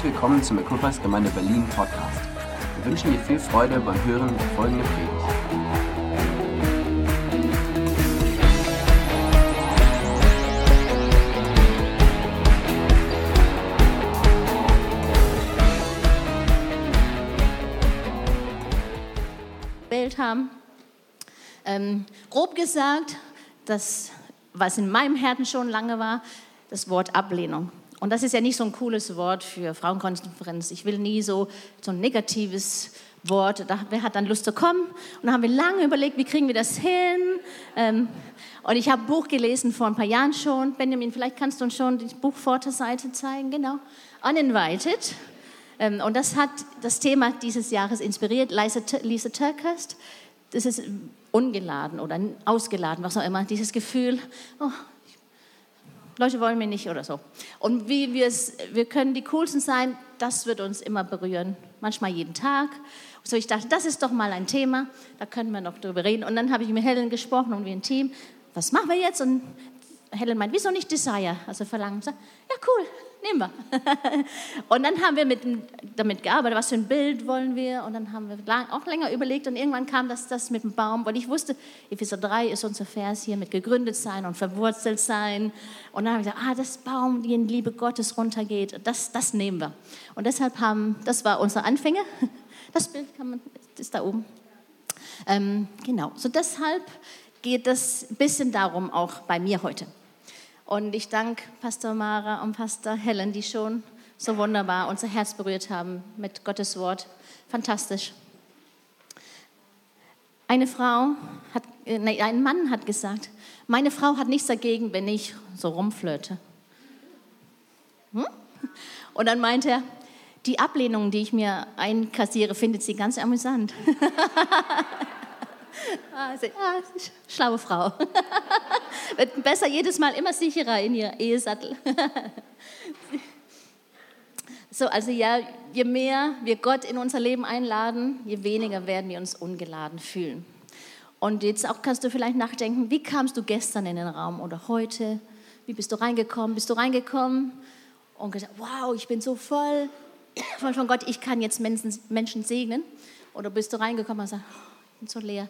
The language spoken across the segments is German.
Herzlich willkommen zum Equippers Gemeinde Berlin Podcast. Wir wünschen dir viel Freude beim Hören der folgenden Predigt. gewählt haben. Ähm, grob gesagt, das, was in meinem Herzen schon lange war, das Wort Ablehnung. Und das ist ja nicht so ein cooles Wort für Frauenkonferenz. Ich will nie so, so ein negatives Wort. Da, wer hat dann Lust zu kommen? Und da haben wir lange überlegt, wie kriegen wir das hin? Ähm, und ich habe ein Buch gelesen vor ein paar Jahren schon. Benjamin, vielleicht kannst du uns schon die Buchvorderseite zeigen. Genau. Uninvited. Ähm, und das hat das Thema dieses Jahres inspiriert. Lisa, Lisa Turkhurst. Das ist ungeladen oder ausgeladen, was auch immer. Dieses Gefühl, oh, Leute wollen mich nicht oder so. Und wie wir es, wir können die Coolsten sein, das wird uns immer berühren. Manchmal jeden Tag. So, ich dachte, das ist doch mal ein Thema, da können wir noch drüber reden. Und dann habe ich mit Helen gesprochen und wir ein Team, was machen wir jetzt? Und Helen meint, wieso nicht Desire? Also verlangen. Ja, cool, nehmen wir. und dann haben wir mit, damit gearbeitet, was für ein Bild wollen wir. Und dann haben wir auch länger überlegt und irgendwann kam das, das mit dem Baum, weil ich wusste, Epheser 3 ist unser Vers hier mit gegründet sein und verwurzelt sein. Und dann habe ich gesagt, ah, das Baum, die in Liebe Gottes runtergeht, das, das nehmen wir. Und deshalb haben, das war unser Anfänger. Das Bild man, ist da oben. Ähm, genau, so deshalb geht es ein bisschen darum auch bei mir heute. Und ich danke Pastor Mara und Pastor Helen, die schon so wunderbar unser Herz berührt haben mit Gottes Wort. Fantastisch. Eine Frau hat, äh, nee, ein Mann hat gesagt, meine Frau hat nichts dagegen, wenn ich so rumflirte. Hm? Und dann meinte er, die Ablehnung, die ich mir einkassiere, findet sie ganz amüsant. Ah, ah, schlaue Frau. Wird besser jedes Mal immer sicherer in ihr Ehesattel. so, also ja, je mehr wir Gott in unser Leben einladen, je weniger werden wir uns ungeladen fühlen. Und jetzt auch kannst du vielleicht nachdenken, wie kamst du gestern in den Raum oder heute? Wie bist du reingekommen? Bist du reingekommen und gesagt, wow, ich bin so voll, von Gott, ich kann jetzt Menschen, Menschen segnen? Oder bist du reingekommen und sagst, so leer.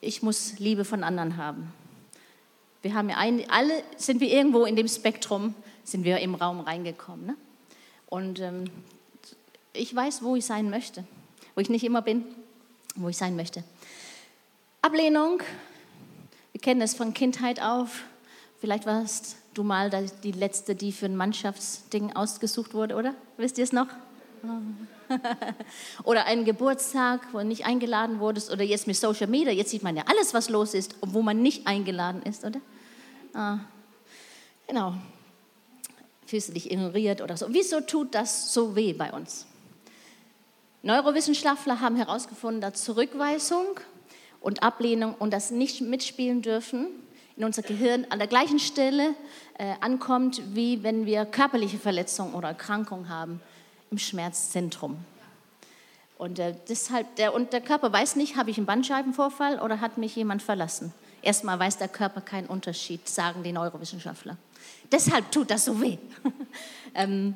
Ich muss Liebe von anderen haben. Wir haben ja ein, alle sind wir irgendwo in dem Spektrum, sind wir im Raum reingekommen. Ne? Und ähm, ich weiß, wo ich sein möchte, wo ich nicht immer bin, wo ich sein möchte. Ablehnung, wir kennen es von Kindheit auf. Vielleicht warst du mal die letzte, die für ein Mannschaftsding ausgesucht wurde, oder? Wisst ihr es noch? oder einen Geburtstag, wo du nicht eingeladen wurdest, oder jetzt mit Social Media, jetzt sieht man ja alles, was los ist, wo man nicht eingeladen ist, oder? Ah, genau. Fühlst du dich ignoriert oder so? Wieso tut das so weh bei uns? Neurowissenschaftler haben herausgefunden, dass Zurückweisung und Ablehnung und das nicht mitspielen dürfen in unser Gehirn an der gleichen Stelle äh, ankommt, wie wenn wir körperliche Verletzungen oder Erkrankungen haben im Schmerzzentrum. Und, äh, deshalb, der, und der Körper weiß nicht, habe ich einen Bandscheibenvorfall oder hat mich jemand verlassen. Erstmal weiß der Körper keinen Unterschied, sagen die Neurowissenschaftler. Deshalb tut das so weh. ähm,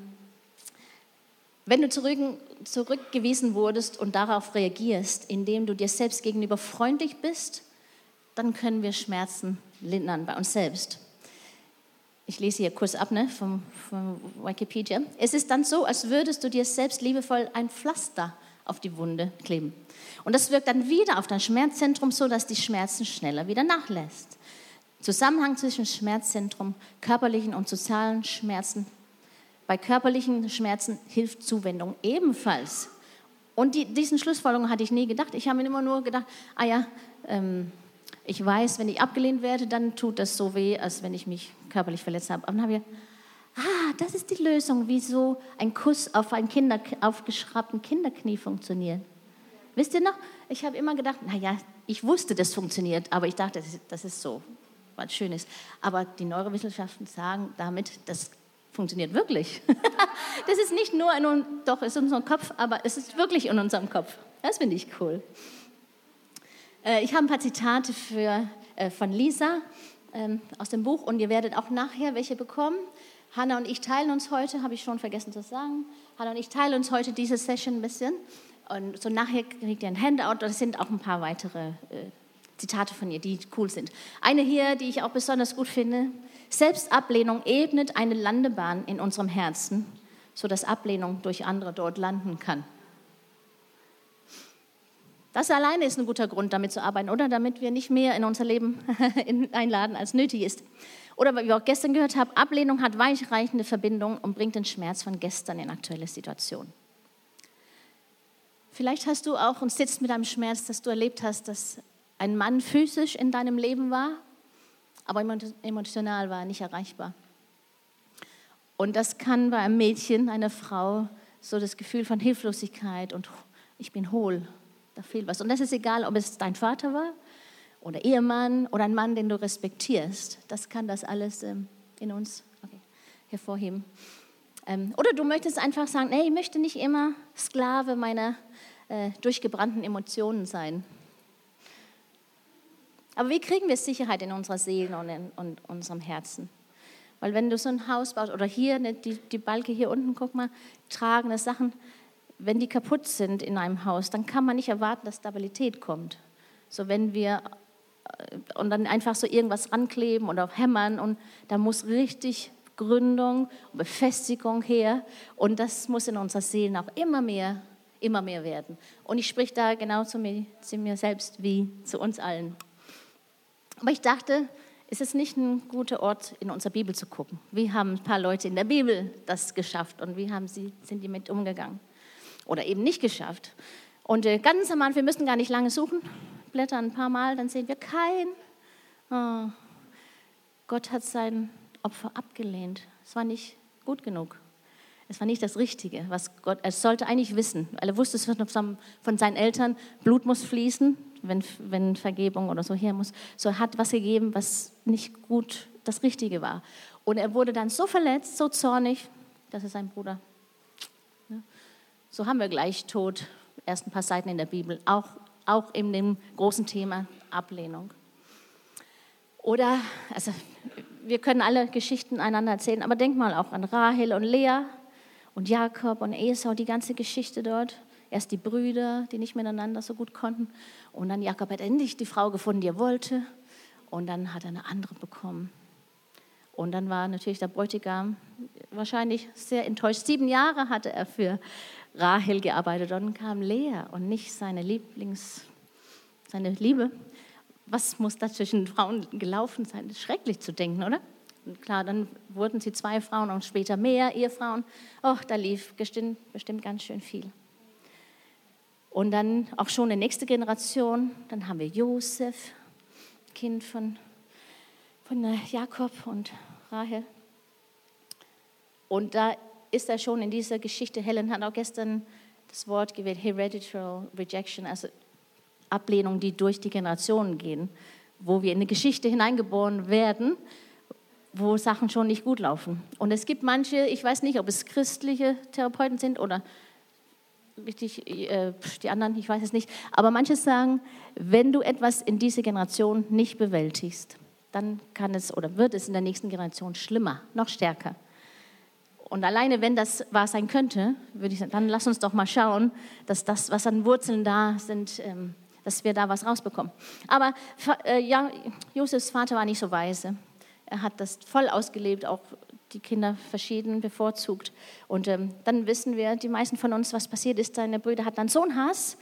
wenn du zurück, zurückgewiesen wurdest und darauf reagierst, indem du dir selbst gegenüber freundlich bist, dann können wir Schmerzen lindern bei uns selbst. Ich lese hier kurz ab ne, vom, vom Wikipedia. Es ist dann so, als würdest du dir selbst liebevoll ein Pflaster auf die Wunde kleben. Und das wirkt dann wieder auf dein Schmerzzentrum so, dass die Schmerzen schneller wieder nachlässt. Zusammenhang zwischen Schmerzzentrum, körperlichen und sozialen Schmerzen. Bei körperlichen Schmerzen hilft Zuwendung ebenfalls. Und die, diesen Schlussfolgerungen hatte ich nie gedacht. Ich habe mir immer nur gedacht, ah ja, ähm, ich weiß, wenn ich abgelehnt werde, dann tut das so weh, als wenn ich mich körperlich verletzt habe. Aber dann habe ich, ah, das ist die Lösung, wieso ein Kuss auf einen Kinder, aufgeschraubten Kinderknie funktioniert. Wisst ihr noch? Ich habe immer gedacht, naja, ich wusste, das funktioniert, aber ich dachte, das ist so was Schönes. Aber die Neurowissenschaften sagen damit, das funktioniert wirklich. das ist nicht nur in, doch, ist in unserem Kopf, aber es ist wirklich in unserem Kopf. Das finde ich cool. Äh, ich habe ein paar Zitate für, äh, von Lisa ähm, aus dem Buch und ihr werdet auch nachher welche bekommen. Hanna und ich teilen uns heute, habe ich schon vergessen zu sagen. Hallo, und ich teile uns heute diese Session ein bisschen. Und so nachher kriegt ihr ein Handout. Das sind auch ein paar weitere äh, Zitate von ihr, die cool sind. Eine hier, die ich auch besonders gut finde. Selbstablehnung ebnet eine Landebahn in unserem Herzen, sodass Ablehnung durch andere dort landen kann. Das alleine ist ein guter Grund, damit zu arbeiten, oder? Damit wir nicht mehr in unser Leben einladen, als nötig ist. Oder wie wir auch gestern gehört haben, Ablehnung hat weichreichende Verbindungen und bringt den Schmerz von gestern in aktuelle Situationen. Vielleicht hast du auch und sitzt mit einem Schmerz, dass du erlebt hast, dass ein Mann physisch in deinem Leben war, aber emotional war nicht erreichbar. Und das kann bei einem Mädchen, einer Frau, so das Gefühl von Hilflosigkeit und ich bin hohl, da fehlt was. Und das ist egal, ob es dein Vater war oder Ehemann oder ein Mann, den du respektierst. Das kann das alles ähm, in uns okay, hervorheben. Ähm, oder du möchtest einfach sagen, nee, ich möchte nicht immer Sklave meiner äh, durchgebrannten Emotionen sein. Aber wie kriegen wir Sicherheit in unserer Seele und in und unserem Herzen? Weil wenn du so ein Haus baust oder hier, ne, die, die Balke hier unten, guck mal, tragende Sachen, wenn die kaputt sind in einem Haus, dann kann man nicht erwarten, dass Stabilität kommt. So wenn wir äh, und dann einfach so irgendwas rankleben oder hämmern und da muss richtig Gründung, Befestigung her und das muss in unserer Seele auch immer mehr, immer mehr werden. Und ich spreche da genau zu mir, zu mir selbst wie zu uns allen. Aber ich dachte, ist es nicht ein guter Ort, in unserer Bibel zu gucken? Wie haben ein paar Leute in der Bibel das geschafft und wie haben sie, sind die mit umgegangen? Oder eben nicht geschafft. Und äh, ganz am Anfang, wir müssen gar nicht lange suchen, blättern ein paar Mal, dann sehen wir kein. Oh, Gott hat sein Opfer abgelehnt. Es war nicht gut genug. Es war nicht das Richtige, was Gott, er sollte eigentlich wissen, er wusste es von seinen Eltern, Blut muss fließen, wenn, wenn Vergebung oder so her muss. So er hat was gegeben, was nicht gut das Richtige war. Und er wurde dann so verletzt, so zornig, das ist sein Bruder. So haben wir gleich Tod, erst ein paar Seiten in der Bibel, auch, auch in dem großen Thema Ablehnung. Oder, also wir können alle Geschichten einander erzählen, aber denk mal auch an Rahel und Lea und Jakob und Esau, die ganze Geschichte dort. Erst die Brüder, die nicht miteinander so gut konnten. Und dann Jakob hat endlich die Frau gefunden, die er wollte. Und dann hat er eine andere bekommen. Und dann war natürlich der Bräutigam wahrscheinlich sehr enttäuscht. Sieben Jahre hatte er für Rahel gearbeitet. Und dann kam Lea und nicht seine Lieblings, seine Liebe. Was muss da zwischen Frauen gelaufen sein? Das ist schrecklich zu denken, oder? Und klar, dann wurden sie zwei Frauen und später mehr Ehefrauen. Och, da lief bestimmt, bestimmt ganz schön viel. Und dann auch schon die nächste Generation, dann haben wir Josef, Kind von, von äh, Jakob und Rahel. Und da ist er schon in dieser Geschichte, Helen hat auch gestern das Wort gewählt, Hereditary Rejection, also Ablehnung, die durch die Generationen gehen, wo wir in eine Geschichte hineingeboren werden, wo Sachen schon nicht gut laufen. Und es gibt manche, ich weiß nicht, ob es christliche Therapeuten sind oder richtig, äh, die anderen, ich weiß es nicht. Aber manche sagen, wenn du etwas in dieser Generation nicht bewältigst, dann kann es oder wird es in der nächsten Generation schlimmer, noch stärker. Und alleine, wenn das wahr sein könnte, würde ich sagen, dann lass uns doch mal schauen, dass das, was an Wurzeln da sind, ähm, dass wir da was rausbekommen. Aber äh, ja, Josefs Vater war nicht so weise. Er hat das voll ausgelebt, auch die Kinder verschieden bevorzugt. Und ähm, dann wissen wir, die meisten von uns, was passiert ist. Seine Brüder hatten dann so einen Hass,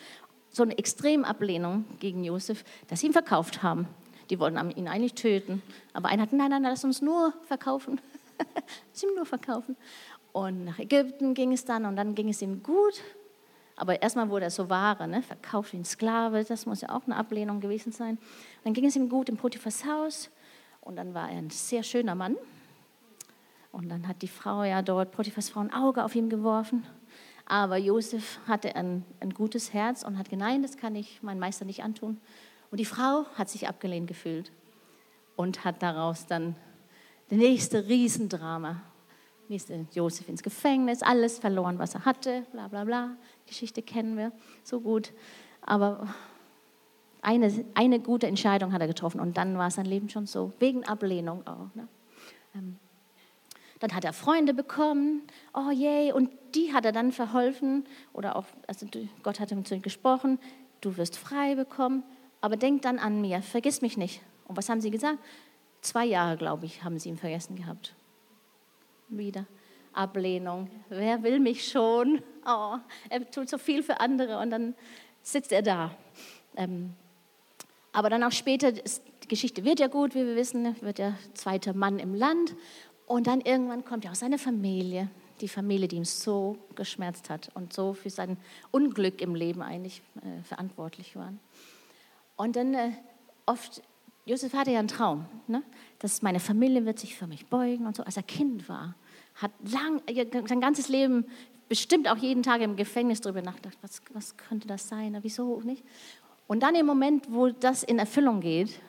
so eine Extremablehnung gegen Josef, dass sie ihn verkauft haben. Die wollten ihn eigentlich töten. Aber einer hat, nein, nein, lass uns nur verkaufen. lass ihn nur verkaufen. Und nach Ägypten ging es dann und dann ging es ihm gut. Aber erstmal wurde er so Ware, ne? verkauft wie ein Sklave, das muss ja auch eine Ablehnung gewesen sein. dann ging es ihm gut im Potiphas Haus und dann war er ein sehr schöner Mann. Und dann hat die Frau ja dort, Potiphas Frau, ein Auge auf ihn geworfen. Aber Josef hatte ein, ein gutes Herz und hat gesagt, nein, das kann ich meinem Meister nicht antun. Und die Frau hat sich abgelehnt gefühlt und hat daraus dann das nächste Riesendrama. Nächste Josef ins Gefängnis, alles verloren, was er hatte, bla bla bla. Geschichte kennen wir so gut. Aber eine, eine gute Entscheidung hat er getroffen und dann war sein Leben schon so, wegen Ablehnung auch. Ne? Ähm, Dann hat er Freunde bekommen, oh je, und die hat er dann verholfen, oder auch, also Gott hat ihm zu ihm gesprochen, du wirst frei bekommen, aber denk dann an mir, vergiss mich nicht. Und was haben sie gesagt? Zwei Jahre, glaube ich, haben sie ihn vergessen gehabt. Wieder. Ablehnung. Wer will mich schon? Oh, er tut so viel für andere und dann sitzt er da. Ähm, aber dann auch später, die Geschichte wird ja gut, wie wir wissen, wird der zweite Mann im Land. Und dann irgendwann kommt ja auch seine Familie, die Familie, die ihm so geschmerzt hat und so für sein Unglück im Leben eigentlich äh, verantwortlich waren. Und dann äh, oft, Josef hatte ja einen Traum, ne? dass meine Familie wird sich für mich beugen und so, als er Kind war hat lang, sein ganzes Leben bestimmt auch jeden Tag im Gefängnis darüber nachgedacht, was, was könnte das sein, wieso nicht. Und dann im Moment, wo das in Erfüllung geht,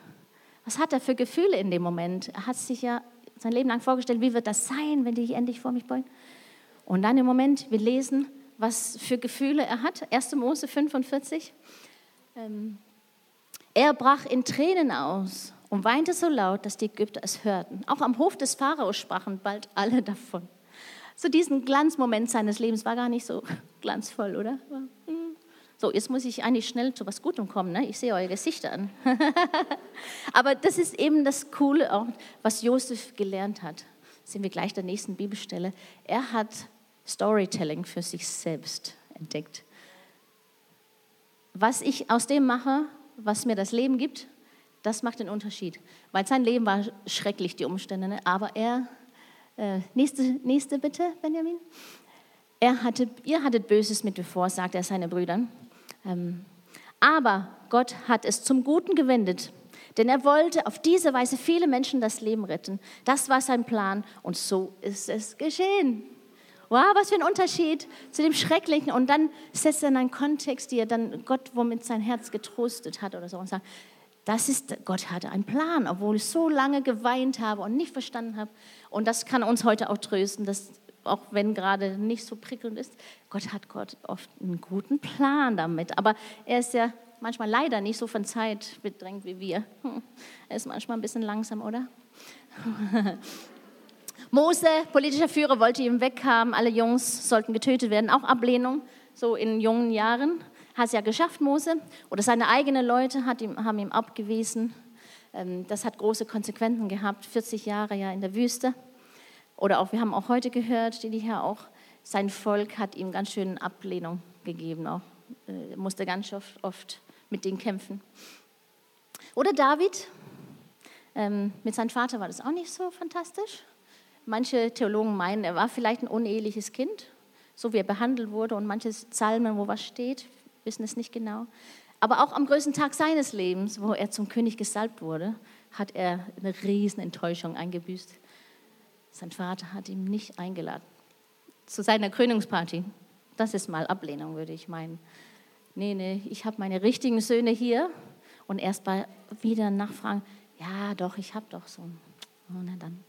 was hat er für Gefühle in dem Moment? Er hat sich ja sein Leben lang vorgestellt, wie wird das sein, wenn die sich endlich vor mich beugen? Und dann im Moment, wir lesen, was für Gefühle er hat. 1. Mose 45. Ähm, er brach in Tränen aus und weinte so laut, dass die Ägypter es hörten. Auch am Hof des Pharaos sprachen bald alle davon. So diesen Glanzmoment seines Lebens war gar nicht so glanzvoll, oder? So, jetzt muss ich eigentlich schnell zu was Gutem kommen. Ne? Ich sehe eure Gesichter an. Aber das ist eben das Coole, auch, was Josef gelernt hat. Sehen wir gleich der nächsten Bibelstelle. Er hat Storytelling für sich selbst entdeckt. Was ich aus dem mache, was mir das Leben gibt, das macht den Unterschied. Weil sein Leben war schrecklich, die Umstände. Ne? Aber er, äh, nächste, nächste bitte, Benjamin. Er hatte, ihr hattet Böses mit bevor, sagt er seinen Brüdern. Ähm, aber Gott hat es zum Guten gewendet, denn er wollte auf diese Weise viele Menschen das Leben retten. Das war sein Plan und so ist es geschehen. Wow, was für ein Unterschied zu dem Schrecklichen. Und dann setzt er in einen Kontext, die er dann Gott womit sein Herz getröstet hat oder so und sagt, das ist, Gott hatte einen Plan, obwohl ich so lange geweint habe und nicht verstanden habe. Und das kann uns heute auch trösten, dass auch wenn gerade nicht so prickelnd ist, Gott hat Gott oft einen guten Plan damit. Aber er ist ja manchmal leider nicht so von Zeit bedrängt wie wir. Hm, er ist manchmal ein bisschen langsam, oder? Mose, politischer Führer, wollte ihn weghaben. Alle Jungs sollten getötet werden, auch Ablehnung, so in jungen Jahren hat es ja geschafft, Mose, oder seine eigenen Leute ihm, haben ihm abgewiesen. Ähm, das hat große Konsequenzen gehabt, 40 Jahre ja in der Wüste. Oder auch, wir haben auch heute gehört, steht hier auch, sein Volk hat ihm ganz schön Ablehnung gegeben, auch äh, musste ganz oft, oft mit denen kämpfen. Oder David, ähm, mit seinem Vater war das auch nicht so fantastisch. Manche Theologen meinen, er war vielleicht ein uneheliches Kind, so wie er behandelt wurde und manche Psalmen, wo was steht, wissen es nicht genau. Aber auch am größten Tag seines Lebens, wo er zum König gesalbt wurde, hat er eine riesen Enttäuschung eingebüßt. Sein Vater hat ihn nicht eingeladen zu seiner Krönungsparty. Das ist mal Ablehnung, würde ich meinen. Nee, nee, ich habe meine richtigen Söhne hier und erst mal wieder nachfragen, ja doch, ich habe doch so. Und dann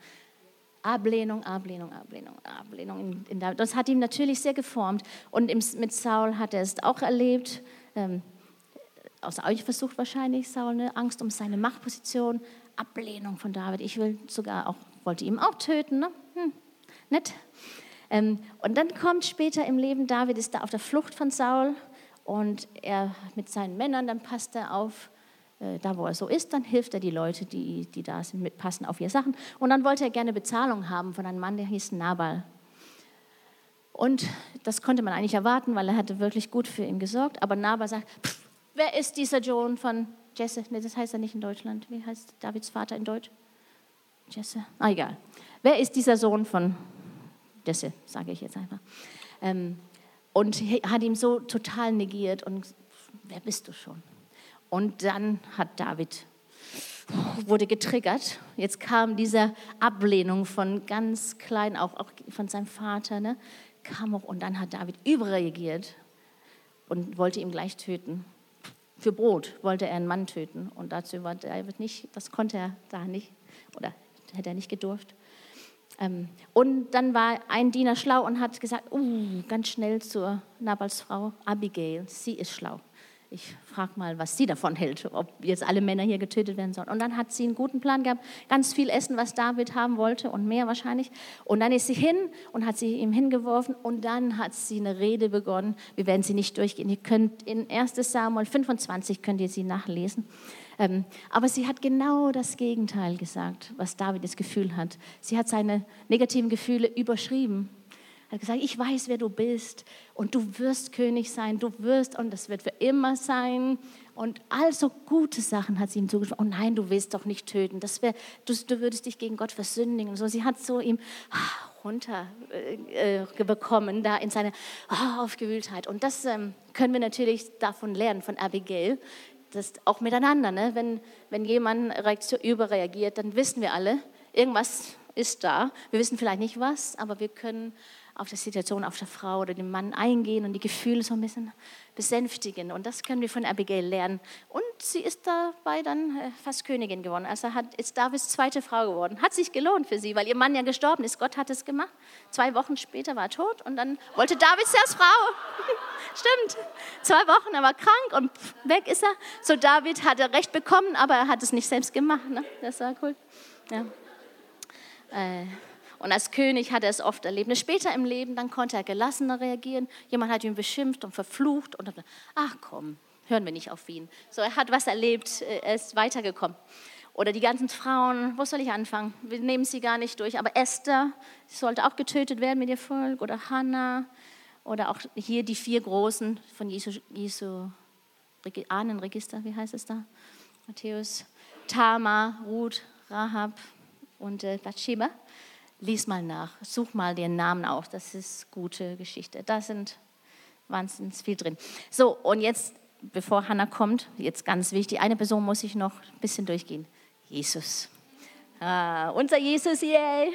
Ablehnung, Ablehnung, Ablehnung, Ablehnung. Das hat ihn natürlich sehr geformt. Und mit Saul hat er es auch erlebt. Ähm, aus Eifersucht wahrscheinlich, Saul, ne? Angst um seine Machtposition, Ablehnung von David. Ich will sogar auch, wollte ihn auch töten. Ne? Hm, nett. Ähm, und dann kommt später im Leben, David ist da auf der Flucht von Saul und er mit seinen Männern, dann passt er auf da wo er so ist, dann hilft er die Leute, die, die da sind, mitpassen auf ihre Sachen. Und dann wollte er gerne Bezahlung haben von einem Mann, der hieß Nabal. Und das konnte man eigentlich erwarten, weil er hatte wirklich gut für ihn gesorgt. Aber Nabal sagt, wer ist dieser John von Jesse? Nee, das heißt er nicht in Deutschland. Wie heißt Davids Vater in Deutsch? Jesse? Ah, egal. Wer ist dieser Sohn von Jesse, sage ich jetzt einfach. Ähm, und hat ihn so total negiert und wer bist du schon? Und dann hat David wurde getriggert. Jetzt kam diese Ablehnung von ganz klein, auch, auch von seinem Vater, ne? kam auch und dann hat David überreagiert und wollte ihn gleich töten. Für Brot wollte er einen Mann töten und dazu war David nicht, das konnte er da nicht oder hätte er nicht gedurft. Ähm, und dann war ein Diener schlau und hat gesagt, uh, ganz schnell zur Nabals Frau Abigail, sie ist schlau ich frage mal, was sie davon hält, ob jetzt alle Männer hier getötet werden sollen. Und dann hat sie einen guten Plan gehabt, ganz viel Essen, was David haben wollte und mehr wahrscheinlich. Und dann ist sie hin und hat sie ihm hingeworfen und dann hat sie eine Rede begonnen. Wir werden sie nicht durchgehen. Ihr könnt in 1 Samuel 25 könnt ihr sie nachlesen. Ähm, aber sie hat genau das Gegenteil gesagt, was David das Gefühl hat. Sie hat seine negativen Gefühle überschrieben er hat gesagt, ich weiß, wer du bist und du wirst König sein, du wirst und das wird für immer sein. Und also gute Sachen hat sie ihm zugesprochen. Oh nein, du willst doch nicht töten. Das wär, du, du würdest dich gegen Gott versündigen. Und so, sie hat so ihm ah, runterbekommen, äh, da in seine oh, Aufgewühltheit. Und das ähm, können wir natürlich davon lernen, von Abigail. Das auch miteinander. Ne? Wenn, wenn jemand überreagiert, dann wissen wir alle, irgendwas ist da. Wir wissen vielleicht nicht was, aber wir können auf die Situation auf der Frau oder den Mann eingehen und die Gefühle so ein bisschen besänftigen. Und das können wir von Abigail lernen. Und sie ist dabei dann äh, fast Königin geworden. Also hat, ist Davids zweite Frau geworden. Hat sich gelohnt für sie, weil ihr Mann ja gestorben ist. Gott hat es gemacht. Zwei Wochen später war er tot und dann wollte David sie als Frau. Stimmt. Zwei Wochen, er war krank und weg ist er. So David hatte Recht bekommen, aber er hat es nicht selbst gemacht. Ne? Das war cool. Ja. Äh. Und als König hat er es oft erlebt. Später im Leben, dann konnte er gelassener reagieren. Jemand hat ihn beschimpft und verflucht und dann, ach komm, hören wir nicht auf ihn. So, er hat was erlebt, äh, er ist weitergekommen. Oder die ganzen Frauen, wo soll ich anfangen? Wir nehmen sie gar nicht durch. Aber Esther, sie sollte auch getötet werden mit ihr Volk. Oder Hannah. Oder auch hier die vier Großen von Jesu, Jesu Ahnenregister, wie heißt es da? Matthäus, Tama, Ruth, Rahab und äh, Bathsheba lies mal nach, such mal den Namen auf, das ist gute Geschichte. Da sind wahnsinnig viel drin. So, und jetzt, bevor Hannah kommt, jetzt ganz wichtig, eine Person muss ich noch ein bisschen durchgehen. Jesus. Ah, unser Jesus, yay!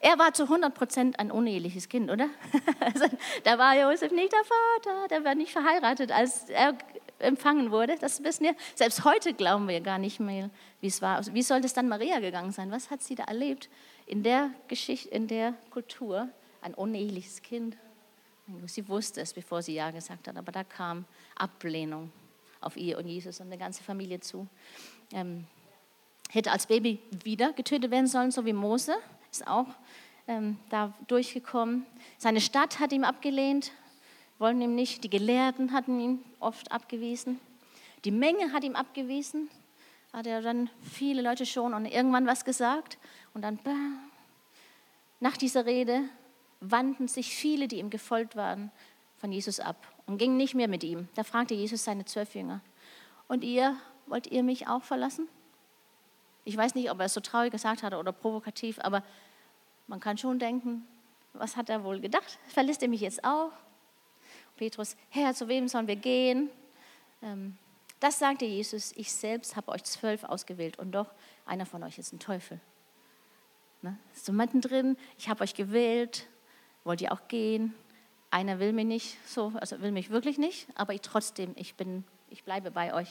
Er war zu 100 Prozent ein uneheliches Kind, oder? Also, da war Josef nicht der Vater, der war nicht verheiratet, als er empfangen wurde. Das wissen wir. Selbst heute glauben wir gar nicht mehr, wie es war. Wie sollte es dann Maria gegangen sein? Was hat sie da erlebt? In der Geschichte, in der Kultur ein uneheliches Kind. Sie wusste es, bevor sie Ja gesagt hat, aber da kam Ablehnung auf ihr und Jesus und die ganze Familie zu. Ähm, hätte als Baby wieder getötet werden sollen, so wie Mose, ist auch ähm, da durchgekommen. Seine Stadt hat ihn abgelehnt, wollen ihm nicht. Die Gelehrten hatten ihn oft abgewiesen. Die Menge hat ihm abgewiesen. Hat er dann viele Leute schon und irgendwann was gesagt und dann, nach dieser Rede, wandten sich viele, die ihm gefolgt waren, von Jesus ab und gingen nicht mehr mit ihm. Da fragte Jesus seine zwölf Jünger, und ihr, wollt ihr mich auch verlassen? Ich weiß nicht, ob er es so traurig gesagt hat oder provokativ, aber man kann schon denken, was hat er wohl gedacht? Verlässt er mich jetzt auch? Petrus, Herr, zu wem sollen wir gehen? Ähm, das sagte Jesus, ich selbst habe euch zwölf ausgewählt und doch einer von euch ist ein Teufel. Ne? So mittendrin, ich habe euch gewählt, wollt ihr auch gehen? Einer will mich nicht, so, also will mich wirklich nicht, aber ich trotzdem, ich bin, ich bleibe bei euch.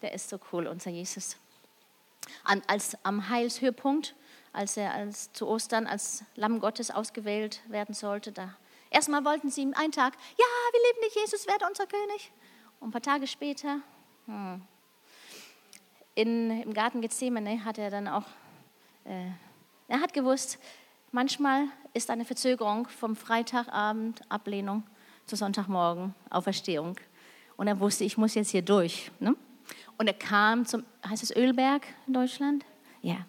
Der ist so cool, unser Jesus. An, als am Heilshöhepunkt, als er als, zu Ostern als Lamm Gottes ausgewählt werden sollte, da erstmal wollten sie ihm einen Tag, ja, wir lieben dich, Jesus, werde unser König. Und ein paar Tage später, hm, in, im Garten Gethsemane hat er dann auch äh, er hat gewusst, manchmal ist eine Verzögerung vom Freitagabend Ablehnung zu Sonntagmorgen Auferstehung. Und er wusste, ich muss jetzt hier durch. Ne? Und er kam zum, heißt es Ölberg in Deutschland? Ja.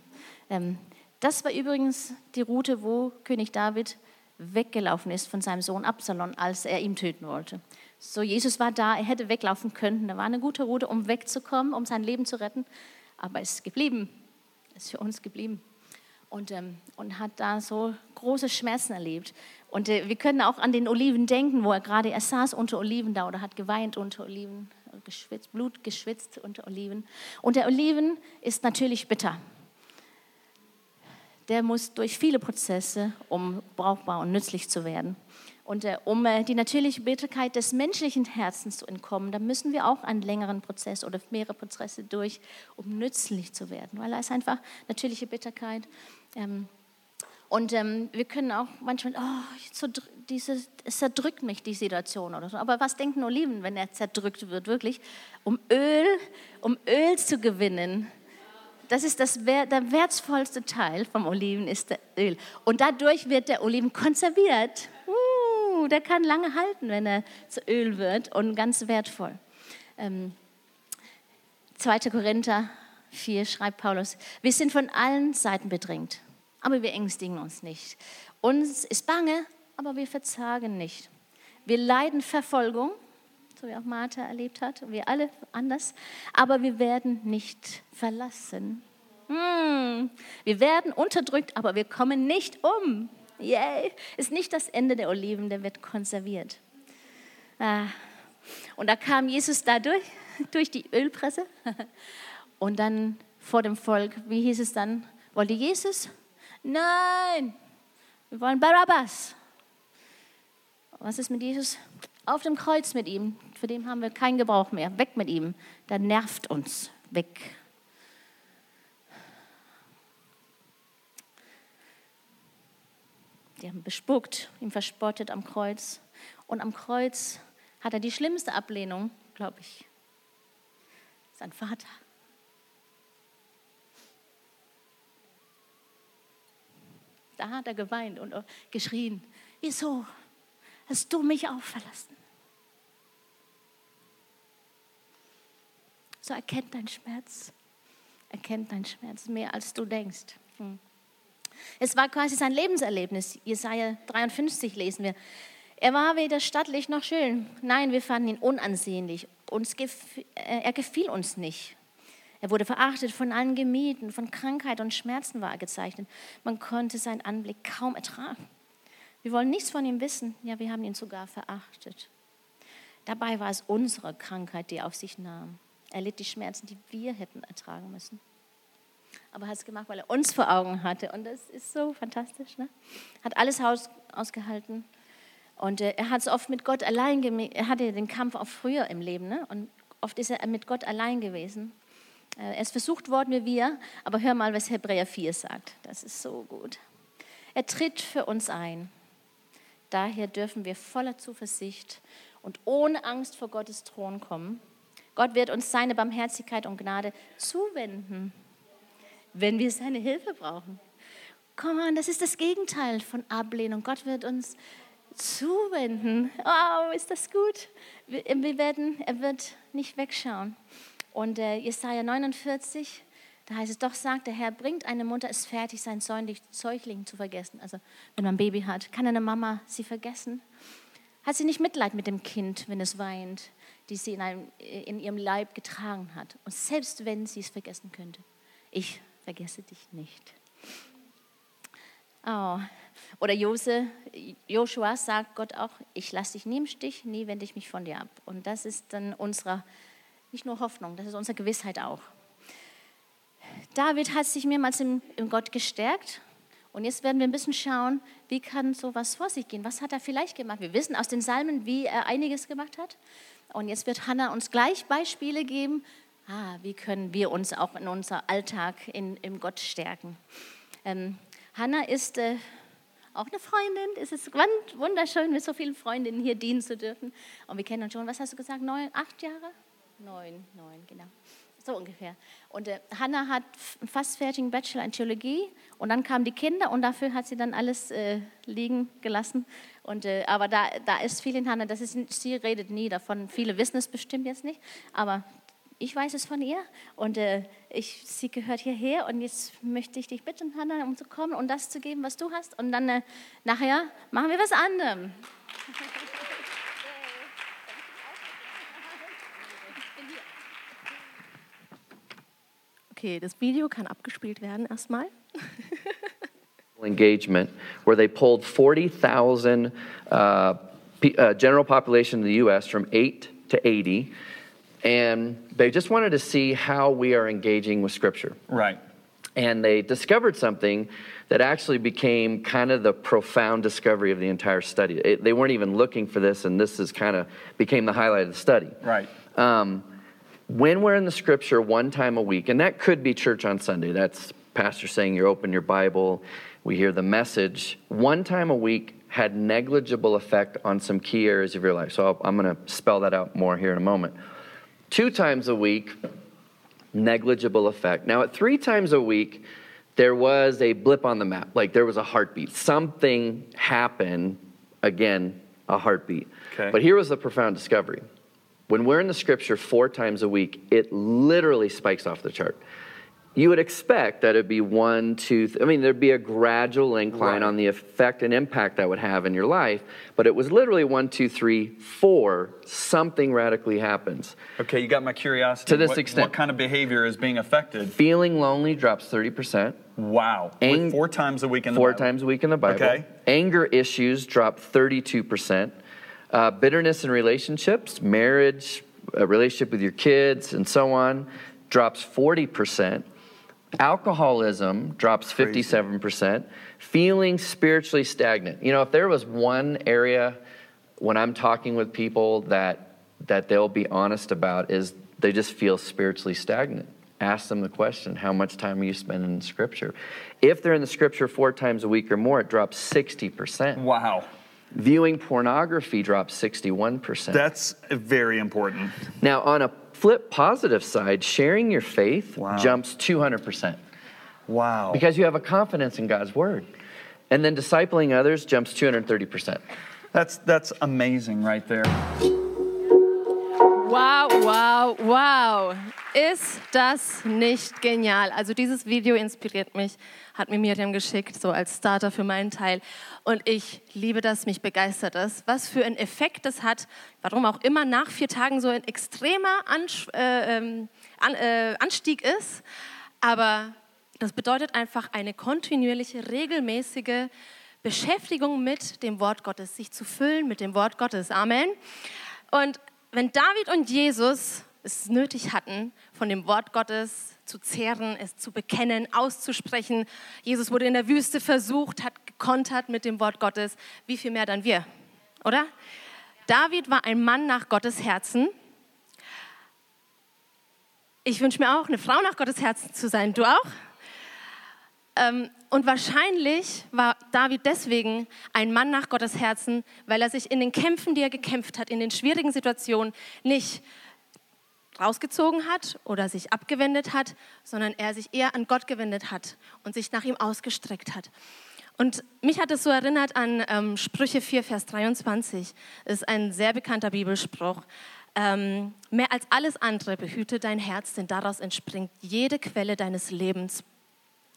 Ähm, das war übrigens die Route, wo König David weggelaufen ist von seinem Sohn Absalom, als er ihn töten wollte. So, Jesus war da, er hätte weglaufen können. Da war eine gute Route, um wegzukommen, um sein Leben zu retten. Aber es ist geblieben. Es ist für uns geblieben und, ähm, und hat da so große Schmerzen erlebt. Und äh, wir können auch an den Oliven denken, wo er gerade, er saß unter Oliven da oder hat geweint unter Oliven, geschwitzt, Blut geschwitzt unter Oliven. Und der Oliven ist natürlich bitter. Der muss durch viele Prozesse, um brauchbar und nützlich zu werden. Und äh, um äh, die natürliche Bitterkeit des menschlichen Herzens zu entkommen, da müssen wir auch einen längeren Prozess oder mehrere Prozesse durch, um nützlich zu werden, weil da ist einfach natürliche Bitterkeit. Ähm, Und ähm, wir können auch manchmal, oh, so, diese, es zerdrückt mich die Situation oder so. Aber was denken Oliven, wenn er zerdrückt wird, wirklich? Um Öl, um Öl zu gewinnen. Das ist das, der wertvollste Teil vom Oliven ist der Öl. Und dadurch wird der Oliven konserviert. Uh, der kann lange halten, wenn er zu Öl wird und ganz wertvoll. Ähm, 2. Korinther 4 schreibt Paulus, wir sind von allen Seiten bedrängt, aber wir ängstigen uns nicht. Uns ist bange, aber wir verzagen nicht. Wir leiden Verfolgung, so wie auch Martha erlebt hat, wir alle anders, aber wir werden nicht verlassen. Hm. Wir werden unterdrückt, aber wir kommen nicht um. Yay! Ist nicht das Ende der Oliven, der wird konserviert. Ah. Und da kam Jesus dadurch, durch die Ölpresse. Und dann vor dem Volk, wie hieß es dann? Wollt ihr Jesus? Nein, wir wollen Barabbas. Was ist mit Jesus? Auf dem Kreuz mit ihm. Für den haben wir keinen Gebrauch mehr. Weg mit ihm. Der nervt uns. Weg. Die haben bespuckt, ihn verspottet am Kreuz. Und am Kreuz hat er die schlimmste Ablehnung, glaube ich. Sein Vater. Da hat er geweint und geschrien, wieso hast du mich auch verlassen? So erkennt dein Schmerz, erkennt dein Schmerz mehr als du denkst. Hm. Es war quasi sein Lebenserlebnis. Jesaja 53 lesen wir. Er war weder stattlich noch schön. Nein, wir fanden ihn unansehnlich. Uns gef äh, er gefiel uns nicht. Er wurde verachtet, von allen gemieden, von Krankheit und Schmerzen war er gezeichnet. Man konnte seinen Anblick kaum ertragen. Wir wollen nichts von ihm wissen. Ja, wir haben ihn sogar verachtet. Dabei war es unsere Krankheit, die er auf sich nahm. Er litt die Schmerzen, die wir hätten ertragen müssen. Aber er hat es gemacht, weil er uns vor Augen hatte. Und das ist so fantastisch. Ne? Hat alles aus, ausgehalten. Und äh, er hat es oft mit Gott allein, er hatte den Kampf auch früher im Leben. Ne? Und oft ist er mit Gott allein gewesen. Äh, er ist versucht worden wie wir, aber hör mal, was Hebräer 4 sagt. Das ist so gut. Er tritt für uns ein. Daher dürfen wir voller Zuversicht und ohne Angst vor Gottes Thron kommen. Gott wird uns seine Barmherzigkeit und Gnade zuwenden, wenn wir seine Hilfe brauchen. Komm on, das ist das Gegenteil von Ablehnung. Gott wird uns zuwenden. Oh, ist das gut? Wir, werden, er wird nicht wegschauen. Und äh, Jesaja 49, da heißt es, doch sagt der Herr, bringt eine Mutter es fertig, sein Säugling zu vergessen. Also wenn man ein Baby hat, kann eine Mama sie vergessen? Hat sie nicht Mitleid mit dem Kind, wenn es weint, die sie in, einem, in ihrem Leib getragen hat? Und selbst wenn sie es vergessen könnte, ich vergesse dich nicht. Oh. Oder Joshua sagt Gott auch, ich lasse dich nie im Stich, nie wende ich mich von dir ab. Und das ist dann unsere nicht nur Hoffnung, das ist unsere Gewissheit auch. David hat sich mehrmals im, im Gott gestärkt. Und jetzt werden wir ein bisschen schauen, wie kann sowas vor sich gehen? Was hat er vielleicht gemacht? Wir wissen aus den Psalmen, wie er einiges gemacht hat. Und jetzt wird Hannah uns gleich Beispiele geben, ah, wie können wir uns auch in unserem Alltag in, im Gott stärken. Ähm, Hannah ist äh, auch eine Freundin. Es ist wunderschön, mit so vielen Freundinnen hier dienen zu dürfen. Und wir kennen uns schon, was hast du gesagt, neun, acht Jahre? Neun, neun, genau. So ungefähr. Und äh, Hannah hat fast fertigen Bachelor in Theologie und dann kamen die Kinder und dafür hat sie dann alles äh, liegen gelassen. Und, äh, aber da, da ist viel in Hannah, das ist, sie redet nie davon. Viele wissen es bestimmt jetzt nicht, aber ich weiß es von ihr und äh, ich, sie gehört hierher und jetzt möchte ich dich bitten, Hannah, um zu kommen und das zu geben, was du hast. Und dann äh, nachher machen wir was anderes. Okay, das Video kann abgespielt werden erstmal. engagement where they pulled 40,000 uh, uh, general population in the U.S. from 8 to 80, and they just wanted to see how we are engaging with Scripture. Right. And they discovered something that actually became kind of the profound discovery of the entire study. It, they weren't even looking for this, and this is kind of became the highlight of the study. Right. Um, when we're in the scripture one time a week, and that could be church on Sunday, that's pastor saying you open your Bible, we hear the message. One time a week had negligible effect on some key areas of your life. So I'm going to spell that out more here in a moment. Two times a week, negligible effect. Now, at three times a week, there was a blip on the map, like there was a heartbeat. Something happened, again, a heartbeat. Okay. But here was the profound discovery. When we're in the scripture four times a week, it literally spikes off the chart. You would expect that it'd be one, two, th- I mean, there'd be a gradual incline Right. on the effect and impact that would have in your life, but it was literally one, two, three, four, something radically happens. Okay, you got my curiosity. To this what, extent. What kind of behavior is being affected? Feeling lonely drops 30%. Wow. Ang- four times a week in the four Bible. times a week in the Bible. Okay. Anger issues drop 32%. Uh, bitterness in relationships, marriage, a relationship with your kids, and so on, drops 40%. Alcoholism drops 57%. Feeling spiritually stagnant. You know, if there was one area when I'm talking with people that that they'll be honest about is they just feel spiritually stagnant. Ask them the question, how much time are you spending in scripture? If they're in the scripture four times a week or more, it drops 60%. Wow. Viewing pornography drops 61%. That's very important. now, on a flip positive side, sharing your faith Wow. jumps 200%. Wow. Because you have a confidence in God's word. And then discipling others jumps 230%. that's that's amazing right there. Wow, wow, wow. Ist das nicht genial? Also dieses Video inspiriert mich, hat mir Miriam geschickt, so als Starter für meinen Teil. Und ich liebe das, mich begeistert das. Was für einen Effekt das hat, warum auch immer nach vier Tagen so ein extremer äh, ähm, äh, Anstieg ist. Aber das bedeutet einfach eine kontinuierliche, regelmäßige Beschäftigung mit dem Wort Gottes, sich zu füllen mit dem Wort Gottes. Amen. Und wenn David und Jesus es nötig hatten, von dem Wort Gottes zu zehren, es zu bekennen, auszusprechen, Jesus wurde in der Wüste versucht, hat gekontert mit dem Wort Gottes, wie viel mehr dann wir, oder? David war ein Mann nach Gottes Herzen. Ich wünsche mir auch, eine Frau nach Gottes Herzen zu sein. Du auch? Ähm, und wahrscheinlich war David deswegen ein Mann nach Gottes Herzen, weil er sich in den Kämpfen, die er gekämpft hat, in den schwierigen Situationen nicht rausgezogen hat oder sich abgewendet hat, sondern er sich eher an Gott gewendet hat und sich nach ihm ausgestreckt hat. Und mich hat es so erinnert an ähm, Sprüche 4, Vers 23. Das ist ein sehr bekannter Bibelspruch. Ähm, mehr als alles andere behüte dein Herz, denn daraus entspringt jede Quelle deines Lebens.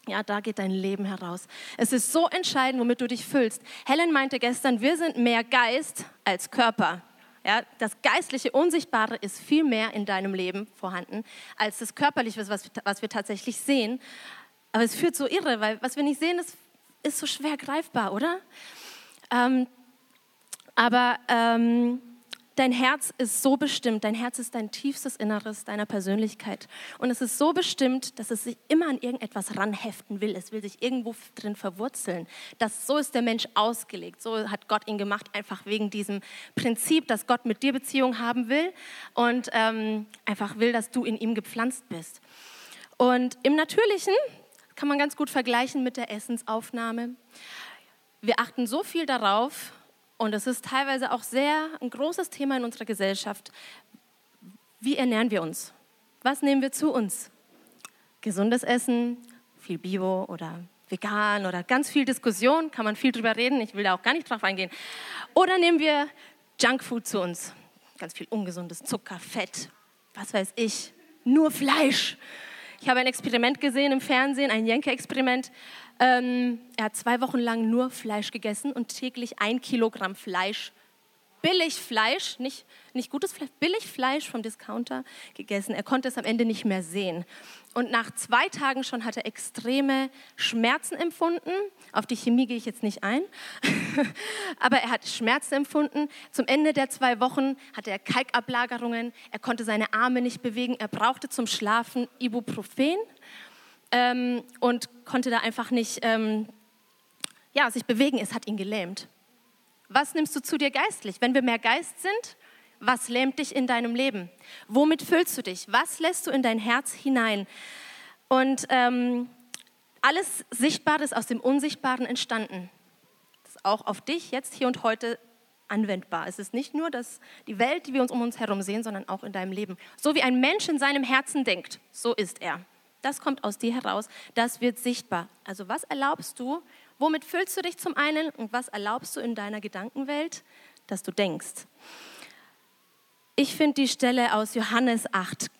Ja, da geht dein Leben heraus. Es ist so entscheidend, womit du dich füllst. Helen meinte gestern, wir sind mehr Geist als Körper. Ja, das geistliche Unsichtbare ist viel mehr in deinem Leben vorhanden als das körperliche, was, was wir tatsächlich sehen. Aber es führt so irre, weil was wir nicht sehen, ist, ist so schwer greifbar, oder? Ähm, aber ähm, dein Herz ist so bestimmt, dein Herz ist dein tiefstes Inneres deiner Persönlichkeit. Und es ist so bestimmt, dass es sich immer an irgendetwas ranheften will. Es will sich irgendwo drin verwurzeln. Das, so ist der Mensch ausgelegt. So hat Gott ihn gemacht, einfach wegen diesem Prinzip, dass Gott mit dir Beziehung haben will und ähm, einfach will, dass du in ihm gepflanzt bist. Und im Natürlichen kann man ganz gut vergleichen mit der Essensaufnahme. Wir achten so viel darauf, und es ist teilweise auch sehr ein großes Thema in unserer Gesellschaft. Wie ernähren wir uns? Was nehmen wir zu uns? Gesundes Essen, viel Bio oder vegan oder ganz viel Diskussion, kann man viel drüber reden, ich will da auch gar nicht drauf eingehen. Oder nehmen wir Junkfood zu uns? Ganz viel ungesundes Zucker, Fett, was weiß ich, nur Fleisch. Ich habe ein Experiment gesehen im Fernsehen, ein Jenke-Experiment. Ähm, er hat zwei Wochen lang nur Fleisch gegessen und täglich ein Kilogramm Fleisch, Billigfleisch, nicht, nicht gutes Fleisch, Billigfleisch vom Discounter gegessen. Er konnte es am Ende nicht mehr sehen. Und nach zwei Tagen schon hat er extreme Schmerzen empfunden. Auf die Chemie gehe ich jetzt nicht ein. Aber er hat Schmerzen empfunden. Zum Ende der zwei Wochen hatte er Kalkablagerungen. Er konnte seine Arme nicht bewegen. Er brauchte zum Schlafen Ibuprofen ähm, und konnte da einfach nicht ähm, ja, sich bewegen. Es hat ihn gelähmt. Was nimmst du zu dir geistlich? Wenn wir mehr Geist sind, was lähmt dich in deinem Leben? Womit füllst du dich? Was lässt du in dein Herz hinein? Und ähm, Alles Sichtbare ist aus dem Unsichtbaren entstanden. Das ist auch auf dich jetzt hier und heute anwendbar. Es ist nicht nur dass die Welt, die wir uns um uns herum sehen, sondern auch in deinem Leben. So wie ein Mensch in seinem Herzen denkt, so ist er. Das kommt aus dir heraus, das wird sichtbar. Also was erlaubst du, womit füllst du dich zum einen und was erlaubst du in deiner Gedankenwelt, dass du denkst? Ich finde die Stelle aus Johannes 8,